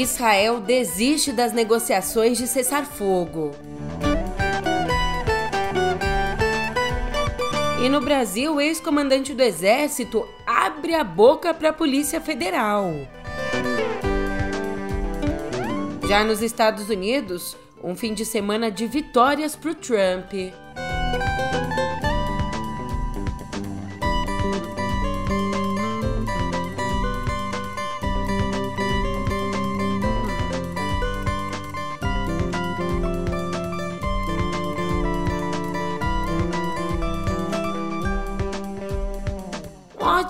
Israel desiste das negociações de cessar fogo. E no Brasil, o ex-comandante do Exército abre a boca para a Polícia Federal. Já nos Estados Unidos, um fim de semana de vitórias para o Trump.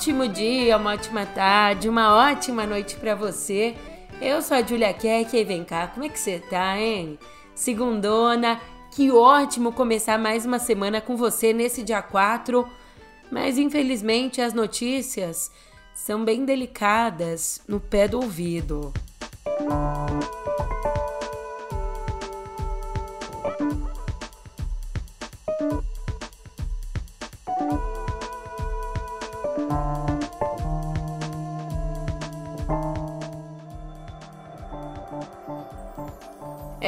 Ótimo dia, uma ótima tarde, uma ótima noite para você. Eu sou a Julia Keck e vem cá, como é que você tá, hein? Segundona, que ótimo começar mais uma semana com você nesse dia 4, mas infelizmente as notícias são bem delicadas no pé do ouvido. Música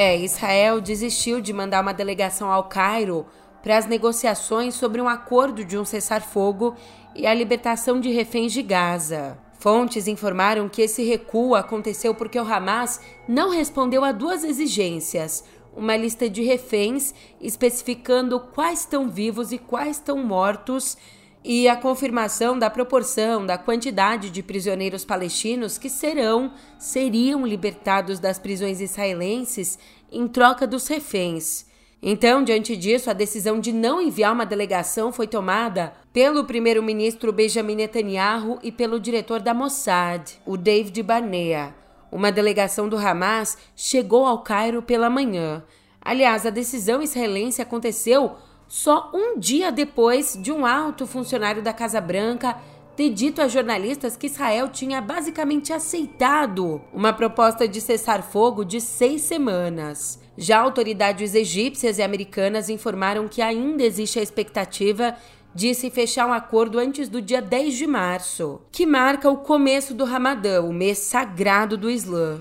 É, Israel desistiu de mandar uma delegação ao Cairo para as negociações sobre um acordo de um cessar-fogo e a libertação de reféns de Gaza. Fontes informaram que esse recuo aconteceu porque o Hamas não respondeu a duas exigências: uma lista de reféns especificando quais estão vivos e quais estão mortos e a confirmação da proporção da quantidade de prisioneiros palestinos que serão, seriam libertados das prisões israelenses em troca dos reféns. Então, diante disso, a decisão de não enviar uma delegação foi tomada pelo primeiro-ministro Benjamin Netanyahu e pelo diretor da Mossad, o David Barnea. Uma delegação do Hamas chegou ao Cairo pela manhã. Aliás, a decisão israelense aconteceu só um dia depois de um alto funcionário da Casa Branca ter dito a jornalistas que Israel tinha basicamente aceitado uma proposta de cessar fogo de seis semanas. Já autoridades egípcias e americanas informaram que ainda existe a expectativa de se fechar um acordo antes do dia 10 de março, que marca o começo do Ramadã, o mês sagrado do Islã.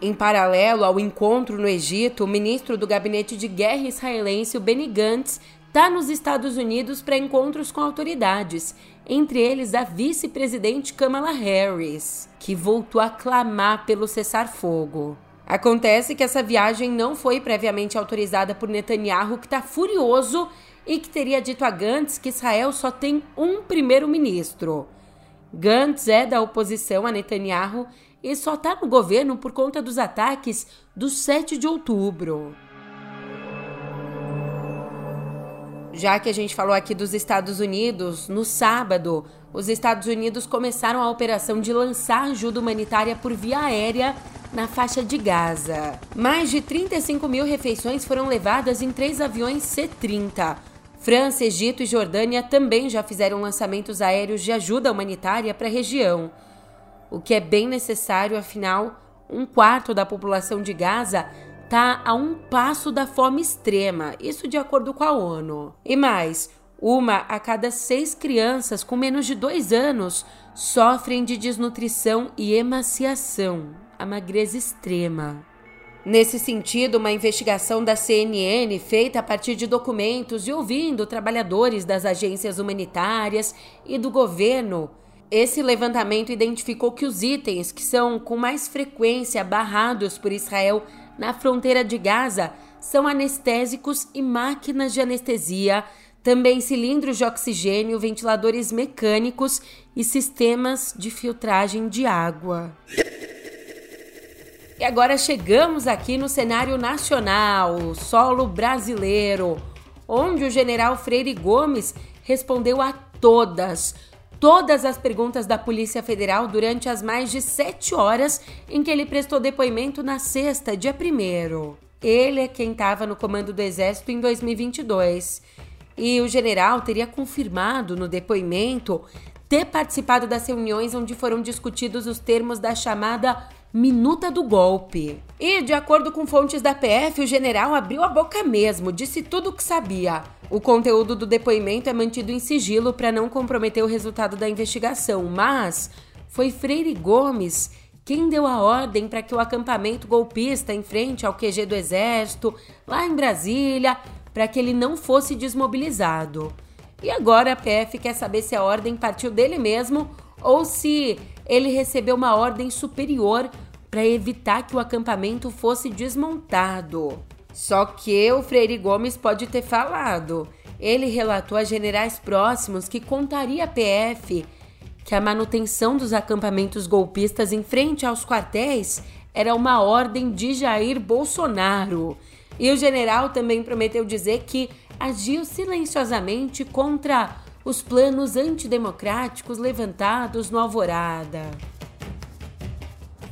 Em paralelo ao encontro no Egito, o ministro do Gabinete de Guerra israelense, o Benny Gantz, está nos Estados Unidos para encontros com autoridades, entre eles a vice-presidente Kamala Harris, que voltou a clamar pelo cessar-fogo. Acontece que essa viagem não foi previamente autorizada por Netanyahu, que está furioso e que teria dito a Gantz que Israel só tem um primeiro-ministro. Gantz é da oposição a Netanyahu e só está no governo por conta dos ataques do 7 de outubro. Já que a gente falou aqui dos Estados Unidos, no sábado, os Estados Unidos começaram a operação de lançar ajuda humanitária por via aérea na faixa de Gaza. Mais de 35 mil refeições foram levadas em três aviões C-30. França, Egito e Jordânia também já fizeram lançamentos aéreos de ajuda humanitária para a região o que é bem necessário, afinal, um quarto da população de Gaza está a um passo da fome extrema, isso de acordo com a ONU. E mais, uma a cada seis crianças com menos de dois anos sofrem de desnutrição e emaciação, a magreza extrema. Nesse sentido, uma investigação da CNN, feita a partir de documentos e ouvindo trabalhadores das agências humanitárias e do governo, esse levantamento identificou que os itens que são com mais frequência barrados por Israel na fronteira de Gaza são anestésicos e máquinas de anestesia, também cilindros de oxigênio, ventiladores mecânicos e sistemas de filtragem de água. E agora chegamos aqui no cenário nacional, solo brasileiro, onde o general Freire Gomes respondeu a todas todas as perguntas da Polícia Federal durante as mais de sete horas em que ele prestou depoimento na sexta, dia 1. Ele é quem estava no comando do Exército em 2022. E o general teria confirmado no depoimento ter participado das reuniões onde foram discutidos os termos da chamada minuta do golpe. E, de acordo com fontes da PF, o general abriu a boca mesmo, disse tudo o que sabia. O conteúdo do depoimento é mantido em sigilo para não comprometer o resultado da investigação, mas foi Freire Gomes quem deu a ordem para que o acampamento golpista em frente ao QG do Exército, lá em Brasília, para que ele não fosse desmobilizado. E agora a PF quer saber se a ordem partiu dele mesmo ou se ele recebeu uma ordem superior para evitar que o acampamento fosse desmontado. Só que o Freire Gomes pode ter falado. Ele relatou a generais próximos que contaria a PF que a manutenção dos acampamentos golpistas em frente aos quartéis era uma ordem de Jair Bolsonaro. E o general também prometeu dizer que agiu silenciosamente contra os planos antidemocráticos levantados no Alvorada.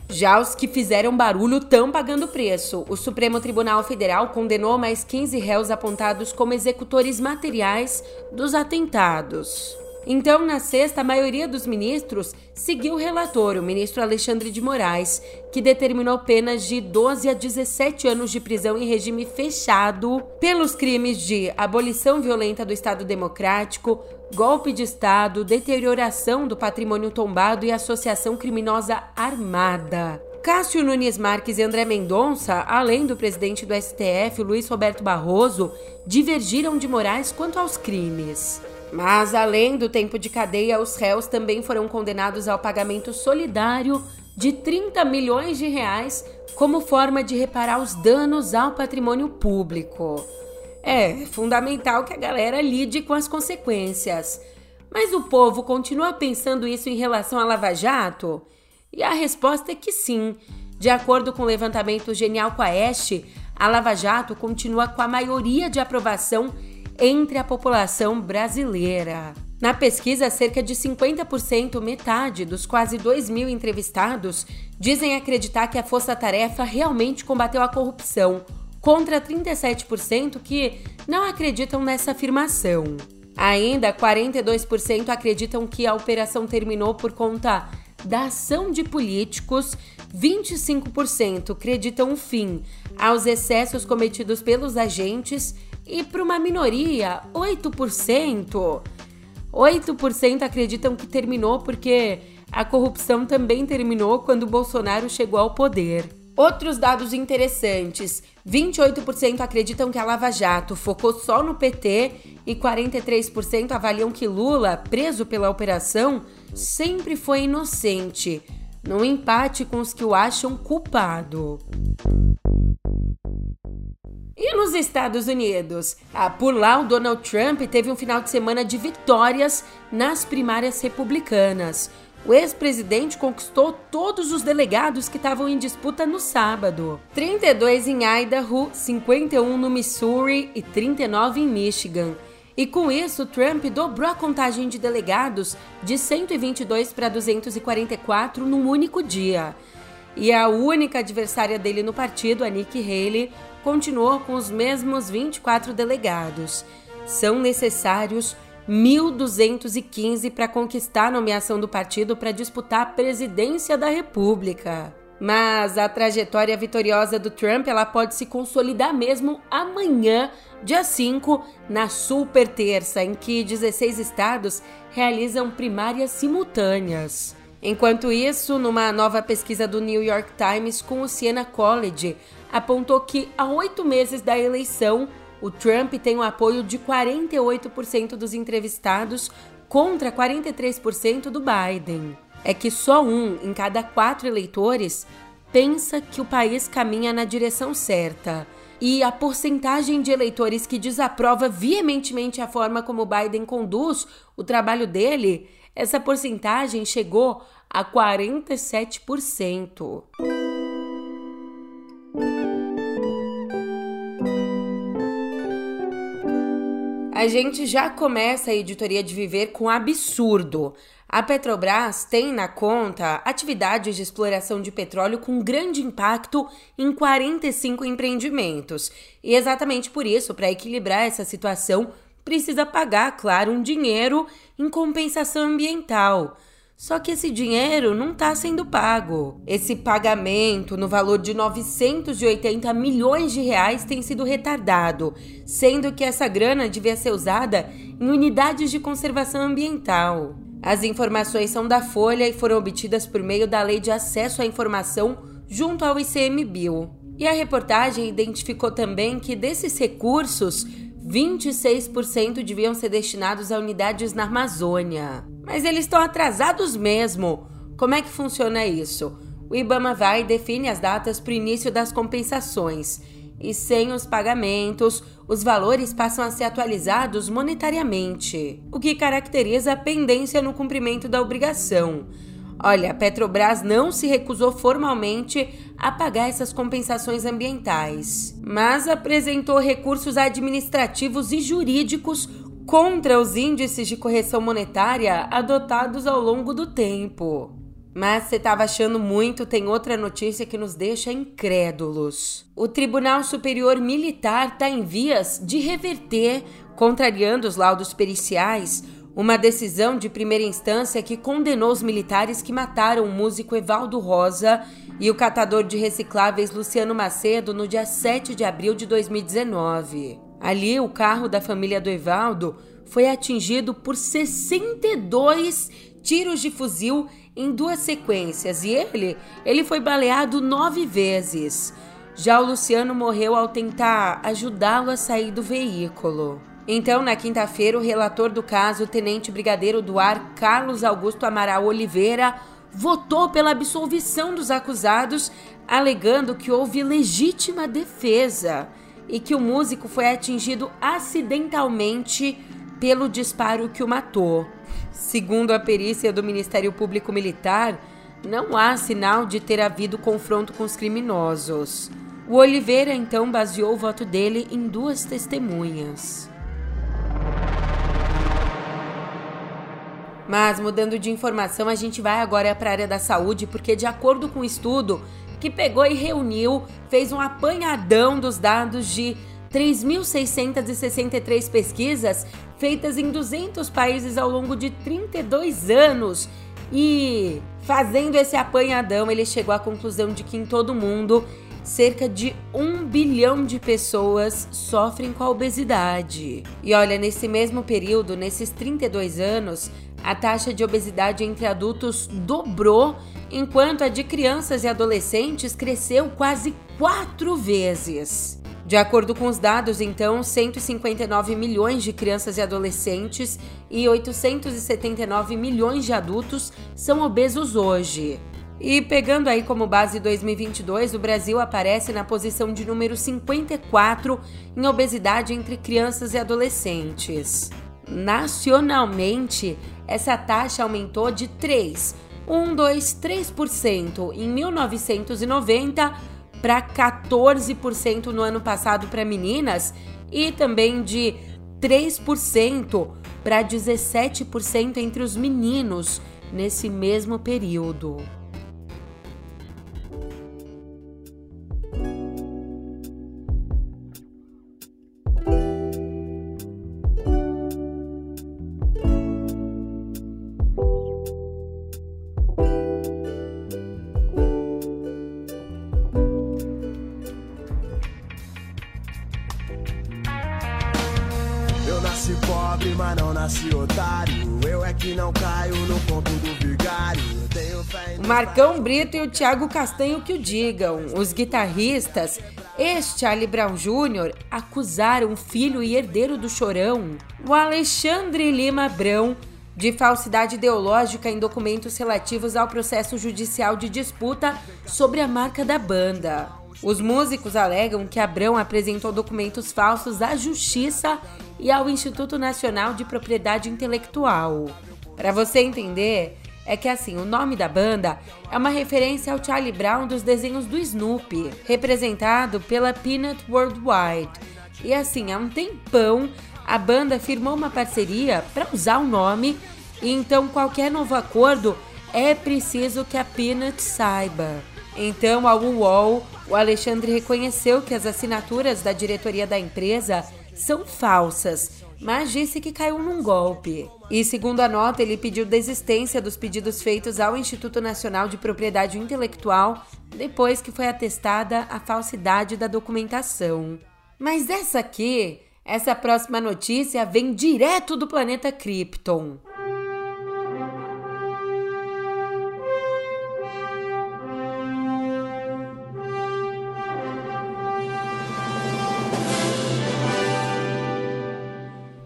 Já os que fizeram barulho estão pagando preço. O Supremo Tribunal Federal condenou mais 15 réus apontados como executores materiais dos atentados. Então, na sexta, a maioria dos ministros seguiu o relator, o ministro Alexandre de Moraes, que determinou penas de 12 a 17 anos de prisão em regime fechado pelos crimes de abolição violenta do Estado Democrático, golpe de Estado, deterioração do patrimônio tombado e associação criminosa armada. Cássio Nunes Marques e André Mendonça, além do presidente do STF, Luiz Roberto Barroso, divergiram de Moraes quanto aos crimes. Mas, além do tempo de cadeia, os réus também foram condenados ao pagamento solidário de 30 milhões de reais como forma de reparar os danos ao patrimônio público. É fundamental que a galera lide com as consequências. Mas o povo continua pensando isso em relação à Lava Jato? E a resposta é que sim. De acordo com o levantamento Genial Quaest, a Lava Jato continua com a maioria de aprovação entre a população brasileira. Na pesquisa, cerca de 50%, metade dos quase 2 mil entrevistados, dizem acreditar que a Força Tarefa realmente combateu a corrupção, contra 37% que não acreditam nessa afirmação. Ainda 42% acreditam que a operação terminou por conta da ação de políticos, 25% acreditam o fim aos excessos cometidos pelos agentes e para uma minoria, 8%. 8% acreditam que terminou porque a corrupção também terminou quando Bolsonaro chegou ao poder. Outros dados interessantes: 28% acreditam que a Lava Jato focou só no PT e 43% avaliam que Lula, preso pela operação, sempre foi inocente, num empate com os que o acham culpado. E nos Estados Unidos? Ah, por lá, o Donald Trump teve um final de semana de vitórias nas primárias republicanas. O ex-presidente conquistou todos os delegados que estavam em disputa no sábado: 32 em Idaho, 51 no Missouri e 39 em Michigan. E com isso, Trump dobrou a contagem de delegados de 122 para 244 num único dia. E a única adversária dele no partido, a Nikki Haley, continuou com os mesmos 24 delegados. São necessários 1.215 para conquistar a nomeação do partido para disputar a presidência da República. Mas a trajetória vitoriosa do Trump ela pode se consolidar mesmo amanhã, dia 5, na super terça, em que 16 estados realizam primárias simultâneas. Enquanto isso, numa nova pesquisa do New York Times com o Siena College, apontou que há oito meses da eleição, o Trump tem o apoio de 48% dos entrevistados contra 43% do Biden. É que só um em cada quatro eleitores pensa que o país caminha na direção certa. E a porcentagem de eleitores que desaprova veementemente a forma como Biden conduz o trabalho dele, essa porcentagem chegou a 47%. A gente já começa a editoria de viver com absurdo. A Petrobras tem na conta atividades de exploração de petróleo com grande impacto em 45 empreendimentos. E exatamente por isso, para equilibrar essa situação, precisa pagar, claro, um dinheiro em compensação ambiental. Só que esse dinheiro não está sendo pago. Esse pagamento no valor de 980 milhões de reais tem sido retardado, sendo que essa grana devia ser usada em unidades de conservação ambiental. As informações são da Folha e foram obtidas por meio da Lei de Acesso à Informação junto ao ICMBio. E a reportagem identificou também que desses recursos, 26% deviam ser destinados a unidades na Amazônia. Mas eles estão atrasados mesmo. Como é que funciona isso? O Ibama vai e define as datas para o início das compensações. E sem os pagamentos, os valores passam a ser atualizados monetariamente, o que caracteriza a pendência no cumprimento da obrigação. Olha, a Petrobras não se recusou formalmente a pagar essas compensações ambientais, mas apresentou recursos administrativos e jurídicos contra os índices de correção monetária adotados ao longo do tempo. Mas você estava achando muito, tem outra notícia que nos deixa incrédulos. O Tribunal Superior Militar está em vias de reverter, contrariando os laudos periciais, uma decisão de primeira instância que condenou os militares que mataram o músico Evaldo Rosa e o catador de recicláveis Luciano Macedo no dia 7 de abril de 2019. Ali, o carro da família do Evaldo foi atingido por 62 tiros de fuzil em duas sequências e ele, ele foi baleado nove vezes. Já o Luciano morreu ao tentar ajudá-lo a sair do veículo. Então, na quinta-feira, o relator do caso, o tenente brigadeiro do ar Carlos Augusto Amaral Oliveira, votou pela absolvição dos acusados, alegando que houve legítima defesa e que o músico foi atingido acidentalmente pelo disparo que o matou. Segundo a perícia do Ministério Público Militar, não há sinal de ter havido confronto com os criminosos. O Oliveira então baseou o voto dele em duas testemunhas. Mas mudando de informação, a gente vai agora para a área da saúde, porque de acordo com o um estudo que pegou e reuniu, fez um apanhadão dos dados de 3.663 pesquisas feitas em 200 países ao longo de 32 anos. E fazendo esse apanhadão, ele chegou à conclusão de que em todo mundo cerca de um bilhão de pessoas sofrem com a obesidade. E olha, nesse mesmo período, nesses 32 anos, a taxa de obesidade entre adultos dobrou, enquanto a de crianças e adolescentes cresceu quase quatro vezes. De acordo com os dados, então, 159 milhões de crianças e adolescentes e 879 milhões de adultos são obesos hoje. E pegando aí como base 2022, o Brasil aparece na posição de número 54 em obesidade entre crianças e adolescentes. Nacionalmente, essa taxa aumentou de 3, 1, 2, 3% em 1990 para 14% no ano passado para meninas e também de 3% para 17% entre os meninos nesse mesmo período. O Marcão Brito e o Thiago Castanho que o digam. Os guitarristas, este Ali Brown Jr., acusaram o filho e herdeiro do Chorão, o Alexandre Lima Abrão, de falsidade ideológica em documentos relativos ao processo judicial de disputa sobre a marca da banda. Os músicos alegam que Abrão apresentou documentos falsos à Justiça e ao Instituto Nacional de Propriedade Intelectual. Para você entender, é que assim, o nome da banda é uma referência ao Charlie Brown dos desenhos do Snoopy, representado pela Peanut Worldwide. E assim, há um tempão, a banda firmou uma parceria para usar o nome, e então qualquer novo acordo é preciso que a Peanut saiba. Então, ao UOL, o Alexandre reconheceu que as assinaturas da diretoria da empresa são falsas, mas disse que caiu num golpe. E segundo a nota, ele pediu desistência dos pedidos feitos ao Instituto Nacional de Propriedade Intelectual depois que foi atestada a falsidade da documentação. Mas essa aqui, essa próxima notícia vem direto do planeta Krypton.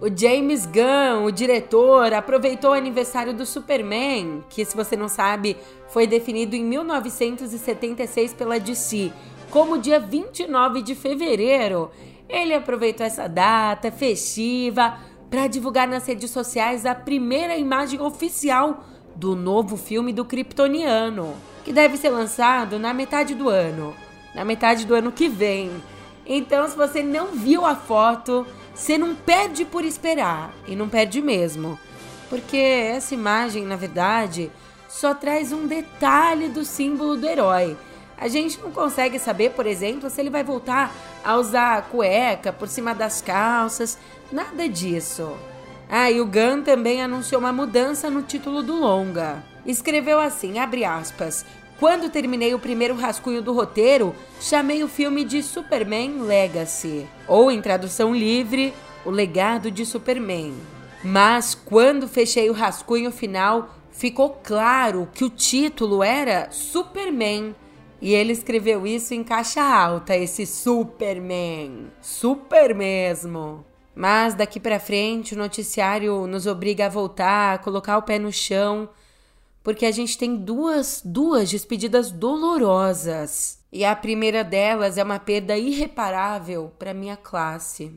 O James Gunn, o diretor, aproveitou o aniversário do Superman, que, se você não sabe, foi definido em 1976 pela DC como dia 29 de fevereiro. Ele aproveitou essa data festiva para divulgar nas redes sociais a primeira imagem oficial do novo filme do Kryptoniano, que deve ser lançado na metade do ano, na metade do ano que vem. Então, se você não viu a foto, você não perde por esperar e não perde mesmo, porque essa imagem, na verdade, só traz um detalhe do símbolo do herói. A gente não consegue saber, por exemplo, se ele vai voltar a usar cueca por cima das calças, nada disso. Ah, e o Gunn também anunciou uma mudança no título do longa. Escreveu assim, abre aspas, quando terminei o primeiro rascunho do roteiro, chamei o filme de Superman Legacy, ou em tradução livre, O Legado de Superman. Mas quando fechei o rascunho final, ficou claro que o título era Superman. E ele escreveu isso em caixa alta, esse Superman. Super mesmo. Mas daqui para frente o noticiário nos obriga a voltar, a colocar o pé no chão porque a gente tem duas, duas despedidas dolorosas. E a primeira delas é uma perda irreparável para minha classe.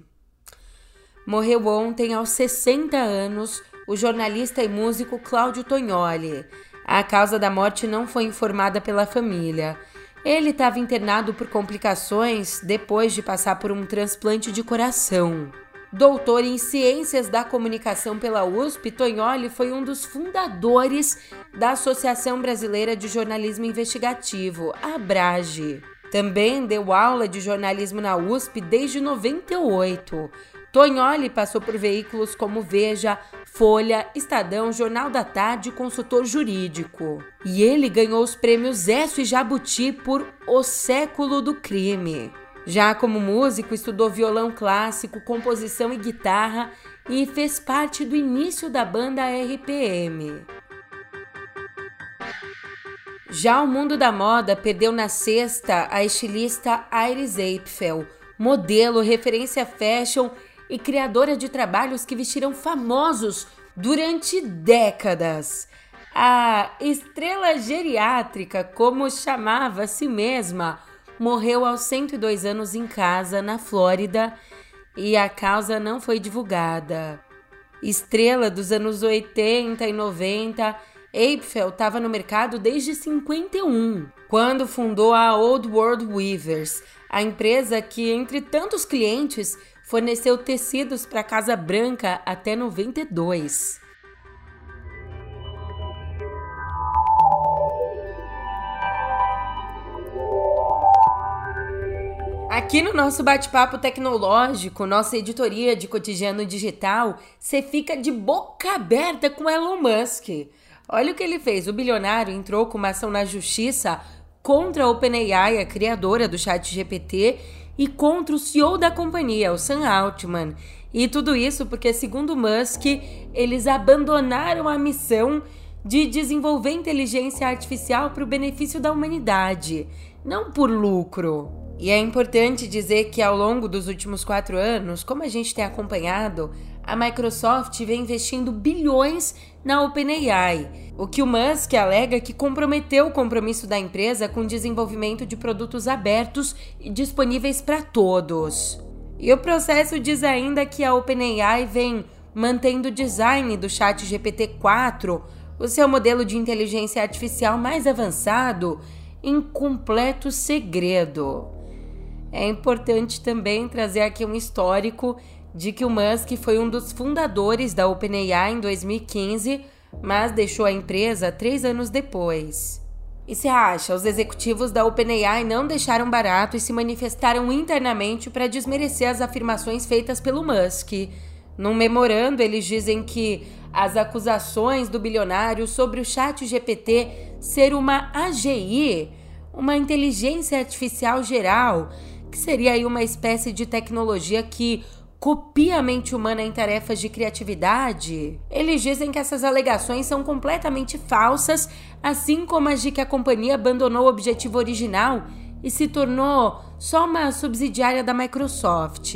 Morreu ontem, aos 60 anos, o jornalista e músico Cláudio Tognoli. A causa da morte não foi informada pela família. Ele estava internado por complicações depois de passar por um transplante de coração. Doutor em Ciências da Comunicação pela USP, Tonholi foi um dos fundadores da Associação Brasileira de Jornalismo Investigativo, ABRAGE. Também deu aula de jornalismo na USP desde 98. Tonholi passou por veículos como Veja, Folha, Estadão, Jornal da Tarde e consultor jurídico. E ele ganhou os prêmios ESSO e Jabuti por O Século do Crime. Já como músico, estudou violão clássico, composição e guitarra e fez parte do início da banda RPM. Já o mundo da moda perdeu na sexta a estilista Iris Apfel, modelo, referência fashion e criadora de trabalhos que vestiram famosos durante décadas. A estrela geriátrica, como chamava a si mesma, morreu aos 102 anos em casa, na Flórida, e a causa não foi divulgada. Estrela dos anos 80 e 90, Apfel estava no mercado desde 51, quando fundou a Old World Weavers, a empresa que, entre tantos clientes, forneceu tecidos para a Casa Branca até 92. Aqui no nosso bate-papo tecnológico, nossa editoria de cotidiano digital, você fica de boca aberta com Elon Musk. Olha o que ele fez: o bilionário entrou com uma ação na justiça contra a OpenAI, a criadora do Chat GPT, e contra o CEO da companhia, o Sam Altman. E tudo isso porque, segundo Musk, eles abandonaram a missão de desenvolver inteligência artificial para o benefício da humanidade, não por lucro. E é importante dizer que ao longo dos últimos quatro anos, como a gente tem acompanhado, a Microsoft vem investindo bilhões na OpenAI, o que o Musk alega que comprometeu o compromisso da empresa com o desenvolvimento de produtos abertos e disponíveis para todos. E o processo diz ainda que a OpenAI vem mantendo o design do Chat GPT-4, o seu modelo de inteligência artificial mais avançado, em completo segredo. É importante também trazer aqui um histórico de que o Musk foi um dos fundadores da OpenAI em 2015, mas deixou a empresa três anos depois. E se acha, os executivos da OpenAI não deixaram barato e se manifestaram internamente para desmerecer as afirmações feitas pelo Musk. Num memorando, eles dizem que as acusações do bilionário sobre o chat GPT ser uma AGI, uma inteligência artificial geral, que seria aí uma espécie de tecnologia que copia a mente humana em tarefas de criatividade? Eles dizem que essas alegações são completamente falsas, assim como as de que a companhia abandonou o objetivo original e se tornou só uma subsidiária da Microsoft.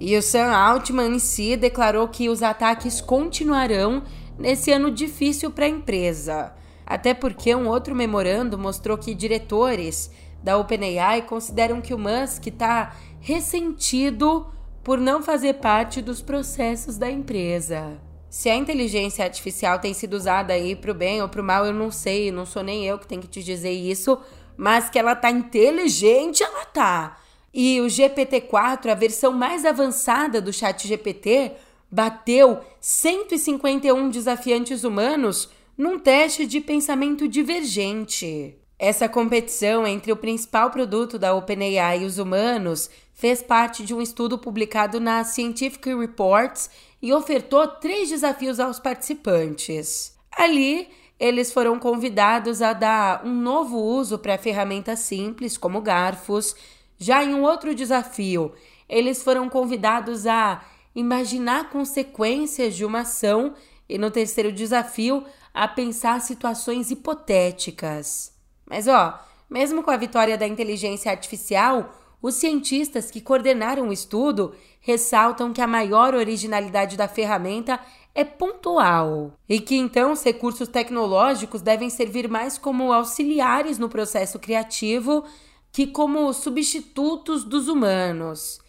E o Sam Altman em si declarou que os ataques continuarão nesse ano difícil para a empresa. Até porque um outro memorando mostrou que diretores da OpenAI consideram que o Musk está ressentido por não fazer parte dos processos da empresa. Se a inteligência artificial tem sido usada aí para o bem ou para o mal, eu não sei, não sou nem eu que tenho que te dizer isso, mas que ela tá inteligente, ela tá. E o GPT-4, a versão mais avançada do Chat GPT, bateu 151 desafiantes humanos num teste de pensamento divergente. Essa competição entre o principal produto da OpenAI e os humanos fez parte de um estudo publicado na Scientific Reports e ofertou três desafios aos participantes. Ali, eles foram convidados a dar um novo uso para ferramentas simples, como garfos, já em um outro desafio, eles foram convidados a imaginar consequências de uma ação e no terceiro desafio, a pensar situações hipotéticas. Mas ó, mesmo com a vitória da inteligência artificial, os cientistas que coordenaram o estudo ressaltam que a maior originalidade da ferramenta é pontual e que então os recursos tecnológicos devem servir mais como auxiliares no processo criativo que como substitutos dos humanos.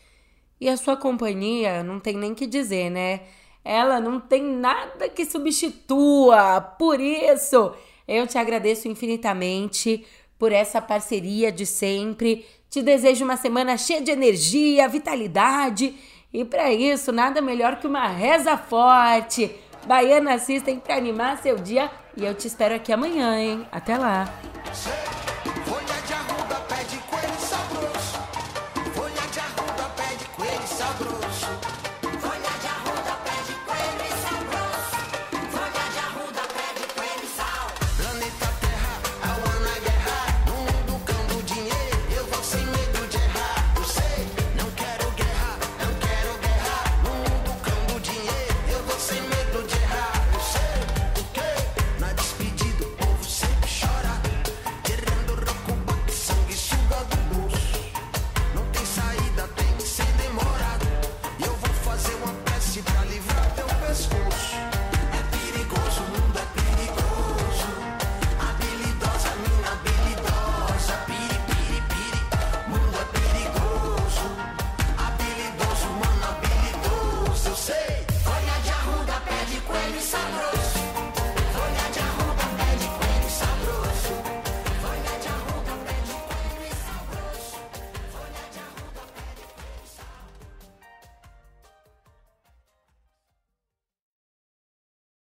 E a sua companhia não tem nem que dizer, né? Ela não tem nada que substitua. Por isso, eu te agradeço infinitamente por essa parceria de sempre. Te desejo uma semana cheia de energia, vitalidade. E para isso, nada melhor que uma reza forte. Baiana assistem para animar seu dia. E eu te espero aqui amanhã, hein? Até lá.